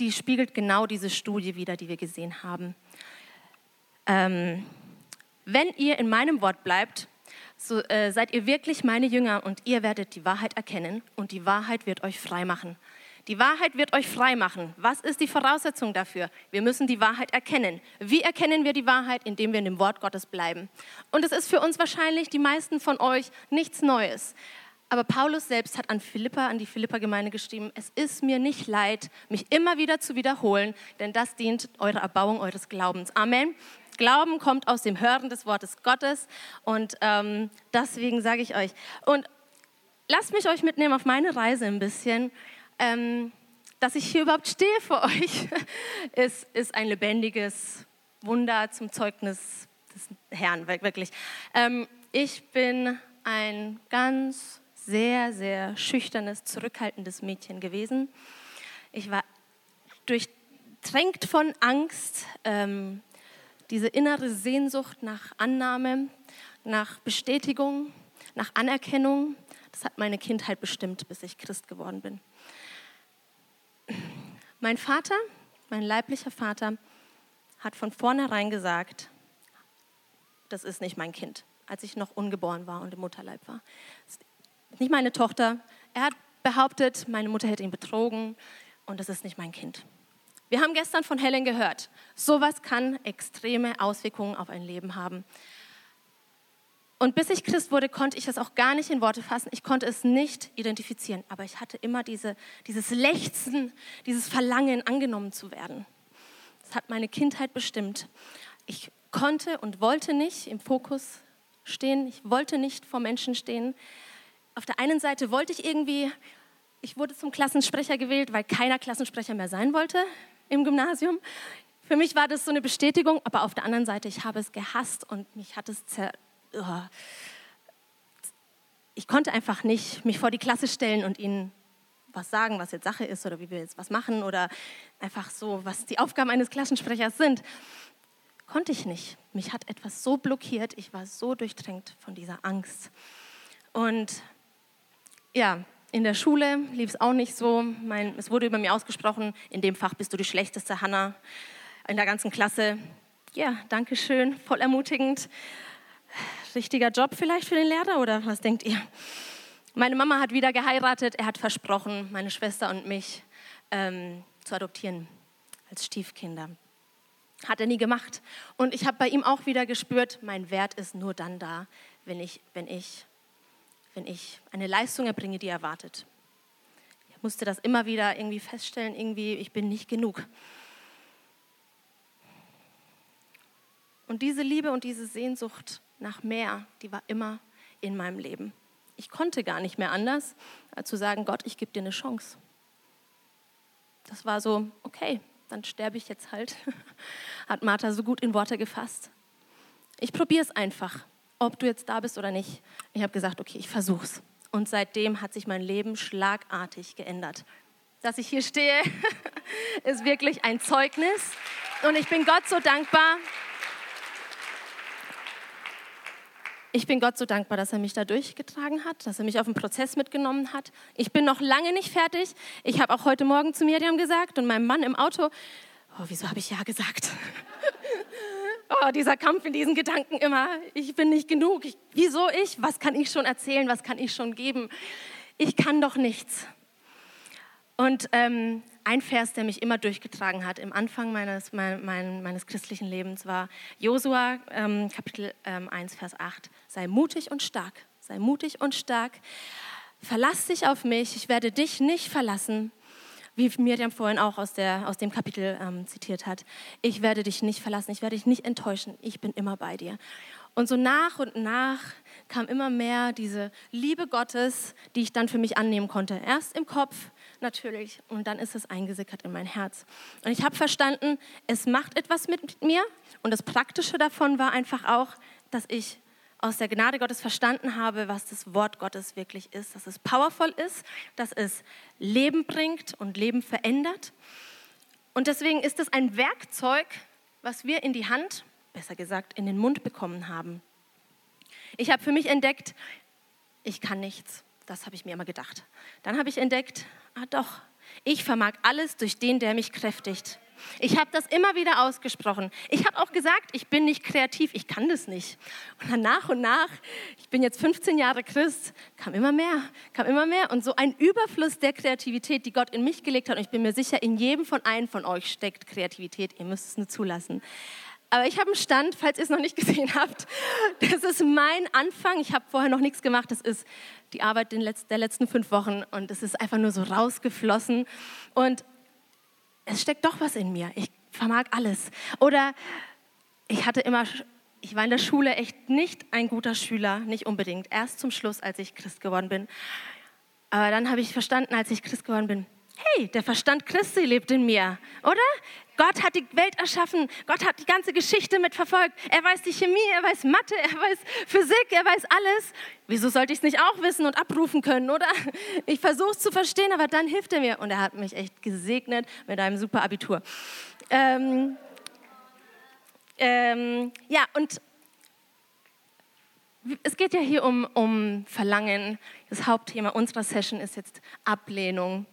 die spiegelt genau diese Studie wieder, die wir gesehen haben. Ähm, wenn ihr in meinem Wort bleibt, so äh, seid ihr wirklich meine Jünger und ihr werdet die Wahrheit erkennen und die Wahrheit wird euch frei machen. Die Wahrheit wird euch frei machen. Was ist die Voraussetzung dafür? Wir müssen die Wahrheit erkennen. Wie erkennen wir die Wahrheit? Indem wir in dem Wort Gottes bleiben. Und es ist für uns wahrscheinlich, die meisten von euch, nichts Neues. Aber Paulus selbst hat an Philippa, an die Philippa-Gemeinde geschrieben, es ist mir nicht leid, mich immer wieder zu wiederholen, denn das dient eurer Erbauung eures Glaubens. Amen. Glauben kommt aus dem Hören des Wortes Gottes und ähm, deswegen sage ich euch. Und lasst mich euch mitnehmen auf meine Reise ein bisschen. Ähm, dass ich hier überhaupt stehe vor euch, ist, ist ein lebendiges Wunder zum Zeugnis des Herrn, wirklich. Ähm, ich bin ein ganz sehr, sehr schüchternes, zurückhaltendes Mädchen gewesen. Ich war durchtränkt von Angst, ähm, diese innere Sehnsucht nach Annahme, nach Bestätigung, nach Anerkennung, das hat meine Kindheit bestimmt, bis ich Christ geworden bin. Mein Vater, mein leiblicher Vater, hat von vornherein gesagt, das ist nicht mein Kind, als ich noch ungeboren war und im Mutterleib war. Das ist nicht meine Tochter. Er hat behauptet, meine Mutter hätte ihn betrogen und das ist nicht mein Kind. Wir haben gestern von Helen gehört, sowas kann extreme Auswirkungen auf ein Leben haben. Und bis ich Christ wurde, konnte ich das auch gar nicht in Worte fassen. Ich konnte es nicht identifizieren. Aber ich hatte immer diese, dieses Lechzen, dieses Verlangen, angenommen zu werden. Das hat meine Kindheit bestimmt. Ich konnte und wollte nicht im Fokus stehen. Ich wollte nicht vor Menschen stehen. Auf der einen Seite wollte ich irgendwie, ich wurde zum Klassensprecher gewählt, weil keiner Klassensprecher mehr sein wollte im Gymnasium. Für mich war das so eine Bestätigung, aber auf der anderen Seite, ich habe es gehasst und mich hat es zer ich konnte einfach nicht mich vor die Klasse stellen und ihnen was sagen, was jetzt Sache ist oder wie wir jetzt was machen oder einfach so, was die Aufgaben eines Klassensprechers sind. Konnte ich nicht. Mich hat etwas so blockiert, ich war so durchdrängt von dieser Angst. Und ja, in der Schule lief es auch nicht so. Mein, es wurde über mir ausgesprochen, in dem Fach bist du die schlechteste Hanna in der ganzen Klasse. Ja, danke schön, voll ermutigend. Richtiger Job vielleicht für den Lehrer oder was denkt ihr? Meine Mama hat wieder geheiratet. Er hat versprochen, meine Schwester und mich ähm, zu adoptieren als Stiefkinder. Hat er nie gemacht. Und ich habe bei ihm auch wieder gespürt, mein Wert ist nur dann da, wenn ich, wenn ich wenn ich eine Leistung erbringe, die er erwartet. Ich musste das immer wieder irgendwie feststellen, irgendwie, ich bin nicht genug. Und diese Liebe und diese Sehnsucht nach mehr, die war immer in meinem Leben. Ich konnte gar nicht mehr anders, als zu sagen, Gott, ich gebe dir eine Chance. Das war so, okay, dann sterbe ich jetzt halt, hat Martha so gut in Worte gefasst. Ich probiere es einfach ob du jetzt da bist oder nicht. Ich habe gesagt, okay, ich versuch's. Und seitdem hat sich mein Leben schlagartig geändert. Dass ich hier stehe, ist wirklich ein Zeugnis. Und ich bin Gott so dankbar. Ich bin Gott so dankbar, dass er mich da durchgetragen hat, dass er mich auf den Prozess mitgenommen hat. Ich bin noch lange nicht fertig. Ich habe auch heute Morgen zu Miriam gesagt und meinem Mann im Auto, oh, wieso habe ich ja gesagt? oh, dieser Kampf in diesen Gedanken immer, ich bin nicht genug. Ich, wieso ich? Was kann ich schon erzählen? Was kann ich schon geben? Ich kann doch nichts. Und ähm, ein Vers, der mich immer durchgetragen hat im Anfang meines, mein, mein, meines christlichen Lebens, war Josua, ähm, Kapitel ähm, 1, Vers 8. Sei mutig und stark, sei mutig und stark. Verlass dich auf mich, ich werde dich nicht verlassen wie Miriam vorhin auch aus, der, aus dem Kapitel ähm, zitiert hat. Ich werde dich nicht verlassen, ich werde dich nicht enttäuschen, ich bin immer bei dir. Und so nach und nach kam immer mehr diese Liebe Gottes, die ich dann für mich annehmen konnte. Erst im Kopf, natürlich. Und dann ist es eingesickert in mein Herz. Und ich habe verstanden, es macht etwas mit mir. Und das Praktische davon war einfach auch, dass ich aus der Gnade Gottes verstanden habe, was das Wort Gottes wirklich ist, dass es powerful ist, dass es Leben bringt und Leben verändert. Und deswegen ist es ein Werkzeug, was wir in die Hand, besser gesagt, in den Mund bekommen haben. Ich habe für mich entdeckt, ich kann nichts. Das habe ich mir immer gedacht. Dann habe ich entdeckt, ah doch, ich vermag alles durch den, der mich kräftigt. Ich habe das immer wieder ausgesprochen. Ich habe auch gesagt, ich bin nicht kreativ, ich kann das nicht. Und dann nach und nach, ich bin jetzt 15 Jahre Christ, kam immer mehr, kam immer mehr. Und so ein Überfluss der Kreativität, die Gott in mich gelegt hat. Und ich bin mir sicher, in jedem von einem von euch steckt Kreativität. Ihr müsst es nur zulassen. Aber ich habe einen Stand, falls ihr es noch nicht gesehen habt. Das ist mein Anfang. Ich habe vorher noch nichts gemacht. Das ist die Arbeit der letzten fünf Wochen und es ist einfach nur so rausgeflossen. Und es steckt doch was in mir. Ich vermag alles. Oder ich hatte immer, ich war in der Schule echt nicht ein guter Schüler, nicht unbedingt. Erst zum Schluss, als ich Christ geworden bin. Aber dann habe ich verstanden, als ich Christ geworden bin, hey, der Verstand Christi lebt in mir, oder? Gott hat die Welt erschaffen, Gott hat die ganze Geschichte mitverfolgt. Er weiß die Chemie, er weiß Mathe, er weiß Physik, er weiß alles. Wieso sollte ich es nicht auch wissen und abrufen können, oder? Ich versuche es zu verstehen, aber dann hilft er mir. Und er hat mich echt gesegnet mit einem super Abitur. Ähm, ähm, ja, und es geht ja hier um, um Verlangen. Das Hauptthema unserer Session ist jetzt Ablehnung.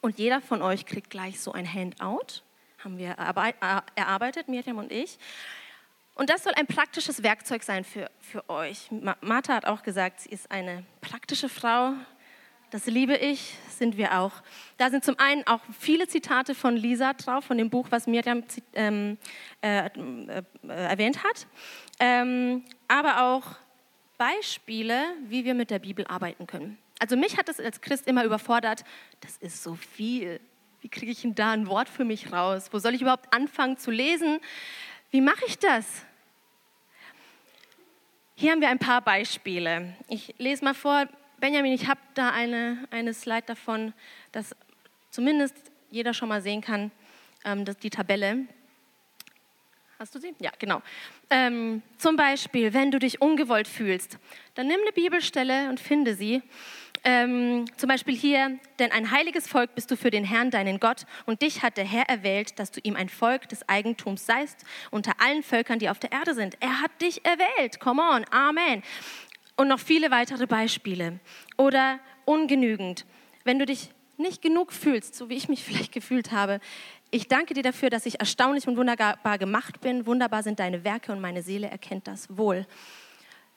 Und jeder von euch kriegt gleich so ein Handout haben wir erarbeitet, Miriam und ich. Und das soll ein praktisches Werkzeug sein für, für euch. Martha hat auch gesagt, sie ist eine praktische Frau. Das liebe ich, sind wir auch. Da sind zum einen auch viele Zitate von Lisa drauf, von dem Buch, was Miriam ähm, äh, äh, erwähnt hat. Ähm, aber auch Beispiele, wie wir mit der Bibel arbeiten können. Also mich hat das als Christ immer überfordert. Das ist so viel. Wie kriege ich denn da ein Wort für mich raus? Wo soll ich überhaupt anfangen zu lesen? Wie mache ich das? Hier haben wir ein paar Beispiele. Ich lese mal vor. Benjamin, ich habe da eine, eine Slide davon, dass zumindest jeder schon mal sehen kann, ähm, dass die Tabelle. Hast du sie? Ja, genau. Ähm, zum Beispiel, wenn du dich ungewollt fühlst, dann nimm eine Bibelstelle und finde sie ähm, zum Beispiel hier, denn ein heiliges Volk bist du für den Herrn, deinen Gott, und dich hat der Herr erwählt, dass du ihm ein Volk des Eigentums seist unter allen Völkern, die auf der Erde sind. Er hat dich erwählt. Come on, Amen. Und noch viele weitere Beispiele. Oder ungenügend. Wenn du dich nicht genug fühlst, so wie ich mich vielleicht gefühlt habe, ich danke dir dafür, dass ich erstaunlich und wunderbar gemacht bin. Wunderbar sind deine Werke und meine Seele erkennt das wohl.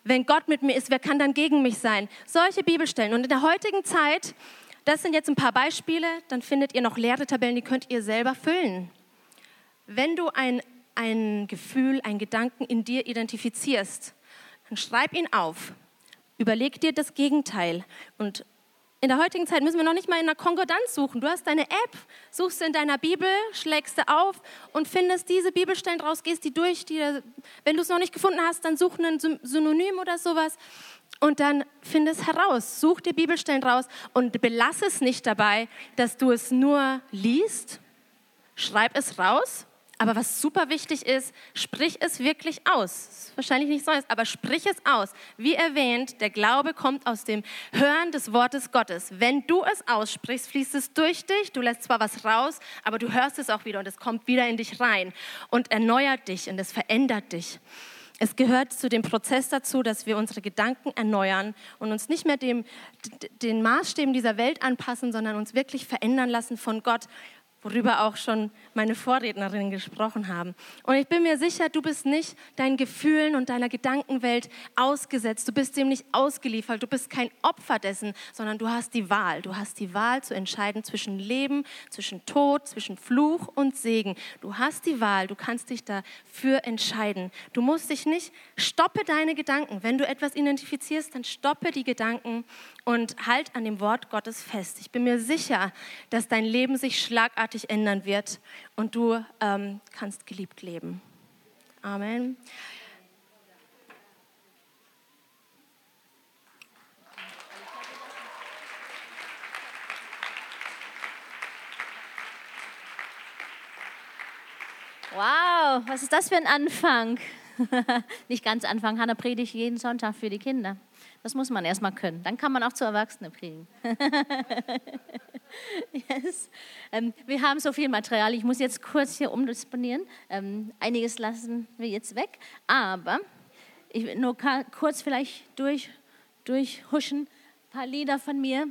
Wenn Gott mit mir ist, wer kann dann gegen mich sein? Solche Bibelstellen. Und in der heutigen Zeit, das sind jetzt ein paar Beispiele, dann findet ihr noch leere Tabellen, die könnt ihr selber füllen. Wenn du ein, ein Gefühl, einen Gedanken in dir identifizierst, dann schreib ihn auf. Überleg dir das Gegenteil und in der heutigen Zeit müssen wir noch nicht mal in einer Konkordanz suchen. Du hast deine App, suchst in deiner Bibel, schlägst sie auf und findest diese Bibelstellen draus, gehst die durch. Die, wenn du es noch nicht gefunden hast, dann such ein Synonym oder sowas und dann findest heraus. Such dir Bibelstellen raus und belass es nicht dabei, dass du es nur liest. Schreib es raus aber was super wichtig ist, sprich es wirklich aus. Wahrscheinlich nichts Neues, aber sprich es aus. Wie erwähnt, der Glaube kommt aus dem Hören des Wortes Gottes. Wenn du es aussprichst, fließt es durch dich. Du lässt zwar was raus, aber du hörst es auch wieder und es kommt wieder in dich rein und erneuert dich und es verändert dich. Es gehört zu dem Prozess dazu, dass wir unsere Gedanken erneuern und uns nicht mehr dem, den Maßstäben dieser Welt anpassen, sondern uns wirklich verändern lassen von Gott worüber auch schon meine Vorrednerinnen gesprochen haben. Und ich bin mir sicher, du bist nicht deinen Gefühlen und deiner Gedankenwelt ausgesetzt. Du bist dem nicht ausgeliefert. Du bist kein Opfer dessen, sondern du hast die Wahl. Du hast die Wahl zu entscheiden zwischen Leben, zwischen Tod, zwischen Fluch und Segen. Du hast die Wahl. Du kannst dich dafür entscheiden. Du musst dich nicht, stoppe deine Gedanken. Wenn du etwas identifizierst, dann stoppe die Gedanken und halt an dem Wort Gottes fest. Ich bin mir sicher, dass dein Leben sich schlagartig ändern wird und du ähm, kannst geliebt leben. Amen. Wow, was ist das für ein Anfang? Nicht ganz Anfang, Hannah predigt jeden Sonntag für die Kinder. Das muss man erstmal können. Dann kann man auch zu Erwachsenen predigen. yes. ähm, wir haben so viel Material. Ich muss jetzt kurz hier umdisponieren. Ähm, einiges lassen wir jetzt weg. Aber ich will nur kurz vielleicht durch, durchhuschen. Ein paar Lieder von mir.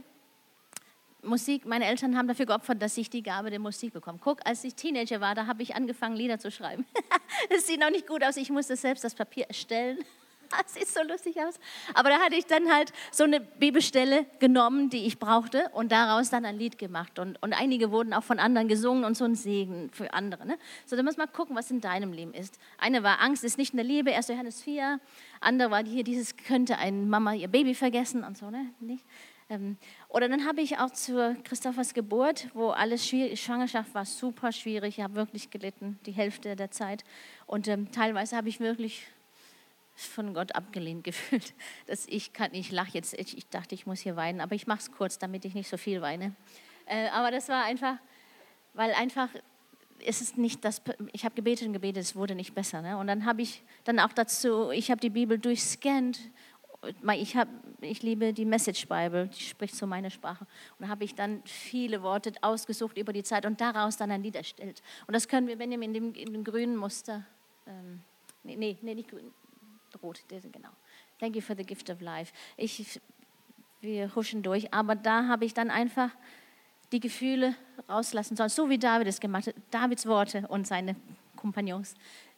Musik, meine Eltern haben dafür geopfert, dass ich die Gabe der Musik bekomme. Guck, als ich Teenager war, da habe ich angefangen, Lieder zu schreiben. Es sieht noch nicht gut aus, ich musste selbst das Papier erstellen. Das sieht so lustig aus. Aber da hatte ich dann halt so eine Bibelstelle genommen, die ich brauchte und daraus dann ein Lied gemacht. Und, und einige wurden auch von anderen gesungen und so ein Segen für andere. Ne? So, da muss man gucken, was in deinem Leben ist. Eine war Angst ist nicht in der Liebe, 1. Johannes 4. Andere war hier, dieses könnte eine Mama ihr Baby vergessen und so. Ne? Nicht? Ähm, oder dann habe ich auch zur Christophers Geburt, wo alles schwierig, Schwangerschaft war super schwierig. Ich habe wirklich gelitten, die Hälfte der Zeit. Und ähm, teilweise habe ich wirklich von Gott abgelehnt gefühlt. Dass ich kann, ich lache jetzt, ich, dachte, ich muss hier weinen, aber ich mache es kurz, damit ich nicht so viel weine. Äh, aber das war einfach, weil einfach es ist nicht das, ich habe gebetet und gebetet, es wurde nicht besser. Ne? Und dann habe ich dann auch dazu, ich habe die Bibel durchscannt. Ich, hab, ich liebe die Message Bible, die spricht so meine Sprache. Und da habe ich dann viele Worte ausgesucht über die Zeit und daraus dann ein Lied erstellt. Und das können wir, Benjamin, in dem, in dem grünen Muster, ähm, nee, nee, nee, nicht grün, rot, genau. Thank you for the gift of life. Ich, wir huschen durch, aber da habe ich dann einfach die Gefühle rauslassen sollen, so wie David es gemacht hat. Davids Worte und seine Kompagnons.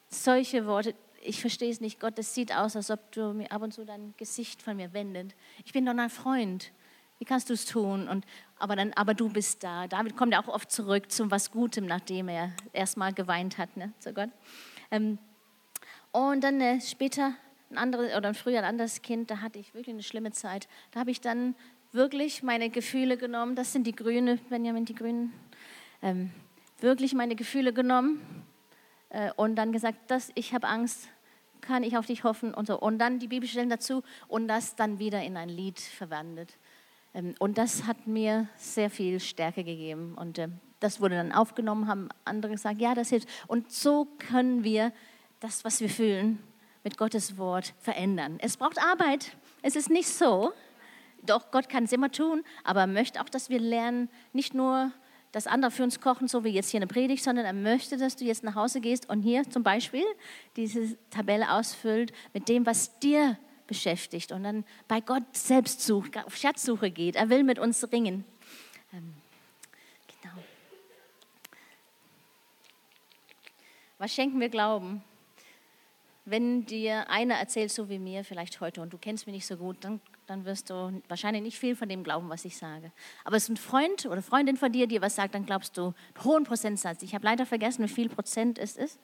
Solche Worte, ich verstehe es nicht. Gott, es sieht aus, als ob du mir ab und zu dein Gesicht von mir wendest. Ich bin doch ein Freund. Wie kannst du es tun? Und, aber, dann, aber du bist da. David kommt ja auch oft zurück zum was Gutem, nachdem er erstmal geweint hat ne, zu Gott. Ähm, und dann äh, später ein anderes oder früher ein anderes Kind, da hatte ich wirklich eine schlimme Zeit. Da habe ich dann wirklich meine Gefühle genommen. Das sind die Grüne, Benjamin, die Grünen. Ähm, wirklich meine Gefühle genommen äh, und dann gesagt, dass ich habe Angst, kann ich auf dich hoffen und so. Und dann die Bibelstellen dazu und das dann wieder in ein Lied verwandelt. Ähm, und das hat mir sehr viel Stärke gegeben. Und äh, das wurde dann aufgenommen, haben andere gesagt, ja, das hilft. Und so können wir das, was wir fühlen, mit Gottes Wort verändern. Es braucht Arbeit. Es ist nicht so. Doch Gott kann es immer tun, aber er möchte auch, dass wir lernen, nicht nur, dass andere für uns kochen, so wie jetzt hier eine Predigt, sondern er möchte, dass du jetzt nach Hause gehst und hier zum Beispiel diese Tabelle ausfüllt mit dem, was dir beschäftigt und dann bei Gott selbst sucht, auf Schatzsuche geht. Er will mit uns ringen. Ähm, genau. Was schenken wir Glauben? Wenn dir einer erzählt, so wie mir vielleicht heute, und du kennst mich nicht so gut, dann, dann wirst du wahrscheinlich nicht viel von dem glauben, was ich sage. Aber es ist ein Freund oder Freundin von dir, die was sagt, dann glaubst du einen hohen Prozentsatz. Ich habe leider vergessen, wie viel Prozent es ist.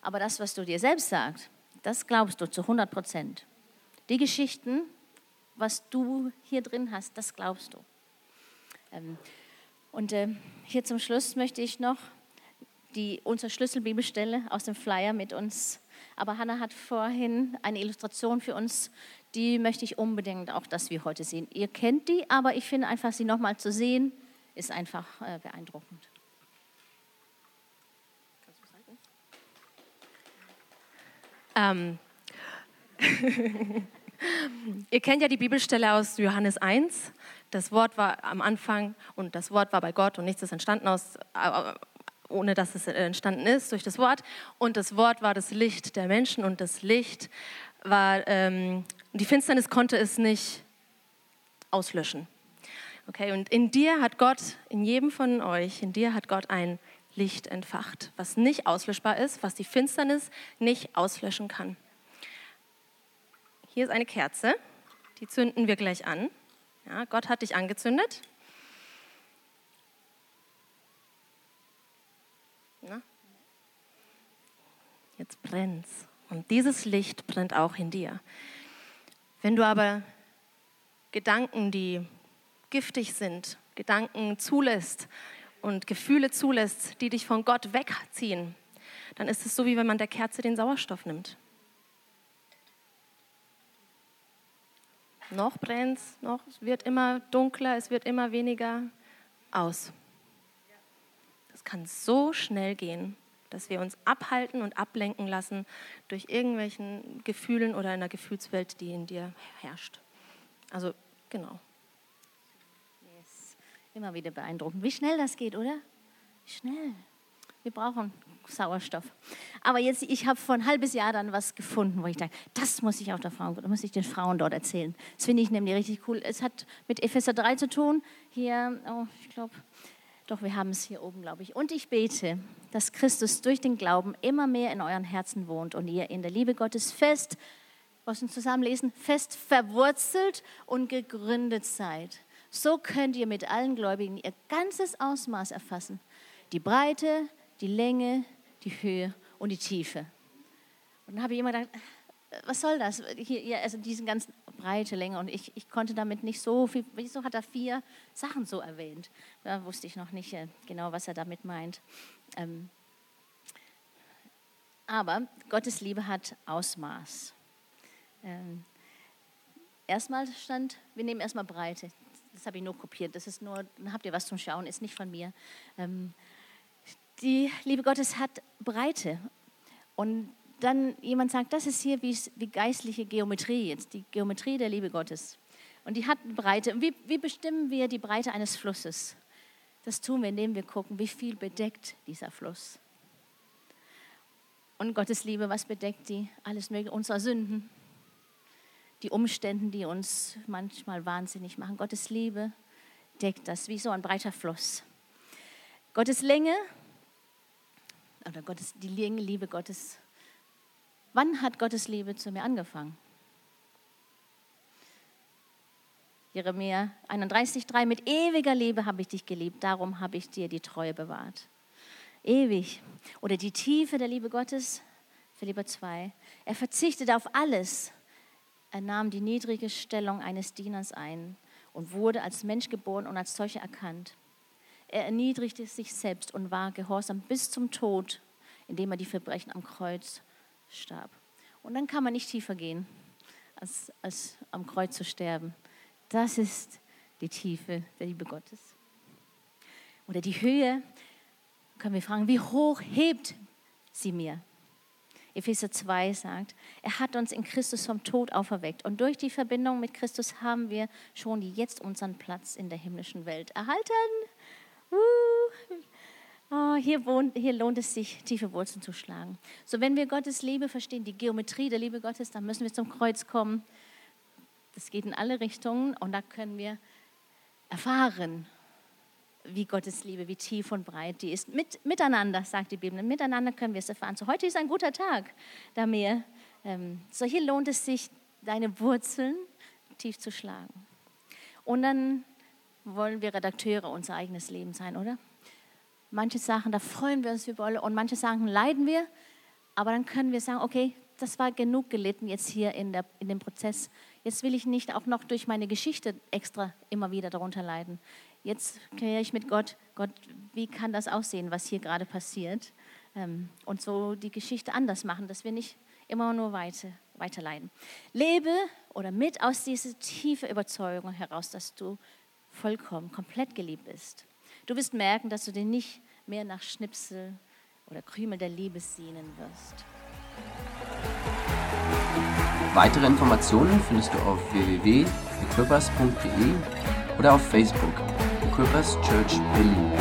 Aber das, was du dir selbst sagst, das glaubst du zu 100 Prozent. Die Geschichten, was du hier drin hast, das glaubst du. Ähm, und äh, hier zum Schluss möchte ich noch die, unsere Schlüsselbibelstelle aus dem Flyer mit uns aber Hannah hat vorhin eine Illustration für uns, die möchte ich unbedingt auch, dass wir heute sehen. Ihr kennt die, aber ich finde einfach, sie nochmal zu sehen, ist einfach äh, beeindruckend. Ähm. Ihr kennt ja die Bibelstelle aus Johannes 1. Das Wort war am Anfang und das Wort war bei Gott und nichts ist entstanden aus, äh, ohne dass es entstanden ist durch das Wort. Und das Wort war das Licht der Menschen und das Licht war, ähm, die Finsternis konnte es nicht auslöschen. Okay, und in dir hat Gott, in jedem von euch, in dir hat Gott ein Licht entfacht, was nicht auslöschbar ist, was die Finsternis nicht auslöschen kann. Hier ist eine Kerze, die zünden wir gleich an. Ja, Gott hat dich angezündet. Jetzt brennt's. Und dieses Licht brennt auch in dir. Wenn du aber Gedanken, die giftig sind, Gedanken zulässt und Gefühle zulässt, die dich von Gott wegziehen, dann ist es so, wie wenn man der Kerze den Sauerstoff nimmt. Noch brennt noch, es wird immer dunkler, es wird immer weniger aus. Das kann so schnell gehen dass wir uns abhalten und ablenken lassen durch irgendwelchen Gefühlen oder einer Gefühlswelt, die in dir herrscht. Also genau. Yes. Immer wieder beeindruckend. Wie schnell das geht, oder? Schnell. Wir brauchen Sauerstoff. Aber jetzt, ich habe vor ein halbes Jahr dann was gefunden, wo ich dachte, das muss ich auch der Frauen, das muss ich den Frauen dort erzählen. Das finde ich nämlich richtig cool. Es hat mit Epheser 3 zu tun. Hier, oh, ich glaube, doch, wir haben es hier oben, glaube ich. Und ich bete, dass Christus durch den Glauben immer mehr in euren Herzen wohnt und ihr in der Liebe Gottes fest, was wir zusammenlesen, fest verwurzelt und gegründet seid. So könnt ihr mit allen Gläubigen ihr ganzes Ausmaß erfassen. Die Breite, die Länge, die Höhe und die Tiefe. Und dann habe ich immer gedacht, was soll das? Hier, also diesen ganzen breite Länge. Und ich, ich konnte damit nicht so viel, wieso hat er vier Sachen so erwähnt? Da wusste ich noch nicht äh, genau, was er damit meint. Ähm, aber Gottes Liebe hat Ausmaß. Ähm, erstmal stand, wir nehmen erstmal Breite. Das habe ich nur kopiert. Das ist nur, dann habt ihr was zum Schauen, ist nicht von mir. Ähm, die Liebe Gottes hat Breite. Und dann jemand sagt, das ist hier wie, wie geistliche Geometrie jetzt, die Geometrie der Liebe Gottes. Und die hat Breite. Und wie, wie bestimmen wir die Breite eines Flusses? Das tun wir, indem wir gucken, wie viel bedeckt dieser Fluss. Und Gottes Liebe, was bedeckt die? Alles mögliche, unsere Sünden, die Umstände, die uns manchmal wahnsinnig machen. Gottes Liebe deckt das wie so ein breiter Fluss. Gottes Länge oder Gottes, die Liebe Gottes. Wann hat Gottes Liebe zu mir angefangen? Jeremia 31,3 Mit ewiger Liebe habe ich dich geliebt, darum habe ich dir die Treue bewahrt. Ewig. Oder die Tiefe der Liebe Gottes, Philipper 2. Er verzichtete auf alles. Er nahm die niedrige Stellung eines Dieners ein und wurde als Mensch geboren und als solcher erkannt. Er erniedrigte sich selbst und war gehorsam bis zum Tod, indem er die Verbrechen am Kreuz starb. Und dann kann man nicht tiefer gehen, als, als am Kreuz zu sterben. Das ist die Tiefe der Liebe Gottes. Oder die Höhe, können wir fragen, wie hoch hebt sie mir? Epheser 2 sagt, er hat uns in Christus vom Tod auferweckt und durch die Verbindung mit Christus haben wir schon jetzt unseren Platz in der himmlischen Welt erhalten. Oh, hier, wohnt, hier lohnt es sich, tiefe Wurzeln zu schlagen. So, wenn wir Gottes Liebe verstehen, die Geometrie der Liebe Gottes, dann müssen wir zum Kreuz kommen. Das geht in alle Richtungen und da können wir erfahren, wie Gottes Liebe, wie tief und breit die ist. Mit, miteinander, sagt die Bibel, miteinander können wir es erfahren. So, heute ist ein guter Tag, da mehr. Ähm, so, hier lohnt es sich, deine Wurzeln tief zu schlagen. Und dann wollen wir Redakteure unser eigenes Leben sein, oder? Manche Sachen, da freuen wir uns über alle und manche Sachen leiden wir, aber dann können wir sagen, okay, das war genug gelitten jetzt hier in, der, in dem Prozess. Jetzt will ich nicht auch noch durch meine Geschichte extra immer wieder darunter leiden. Jetzt kläre ich mit Gott, Gott, wie kann das aussehen, was hier gerade passiert? Ähm, und so die Geschichte anders machen, dass wir nicht immer nur weiter, weiter leiden. Lebe oder mit aus dieser tiefen Überzeugung heraus, dass du vollkommen, komplett geliebt bist. Du wirst merken, dass du dir nicht mehr nach Schnipsel oder Krümel der Liebe sehnen wirst. Weitere Informationen findest du auf www.equippers.de oder auf Facebook Equippers Church Berlin.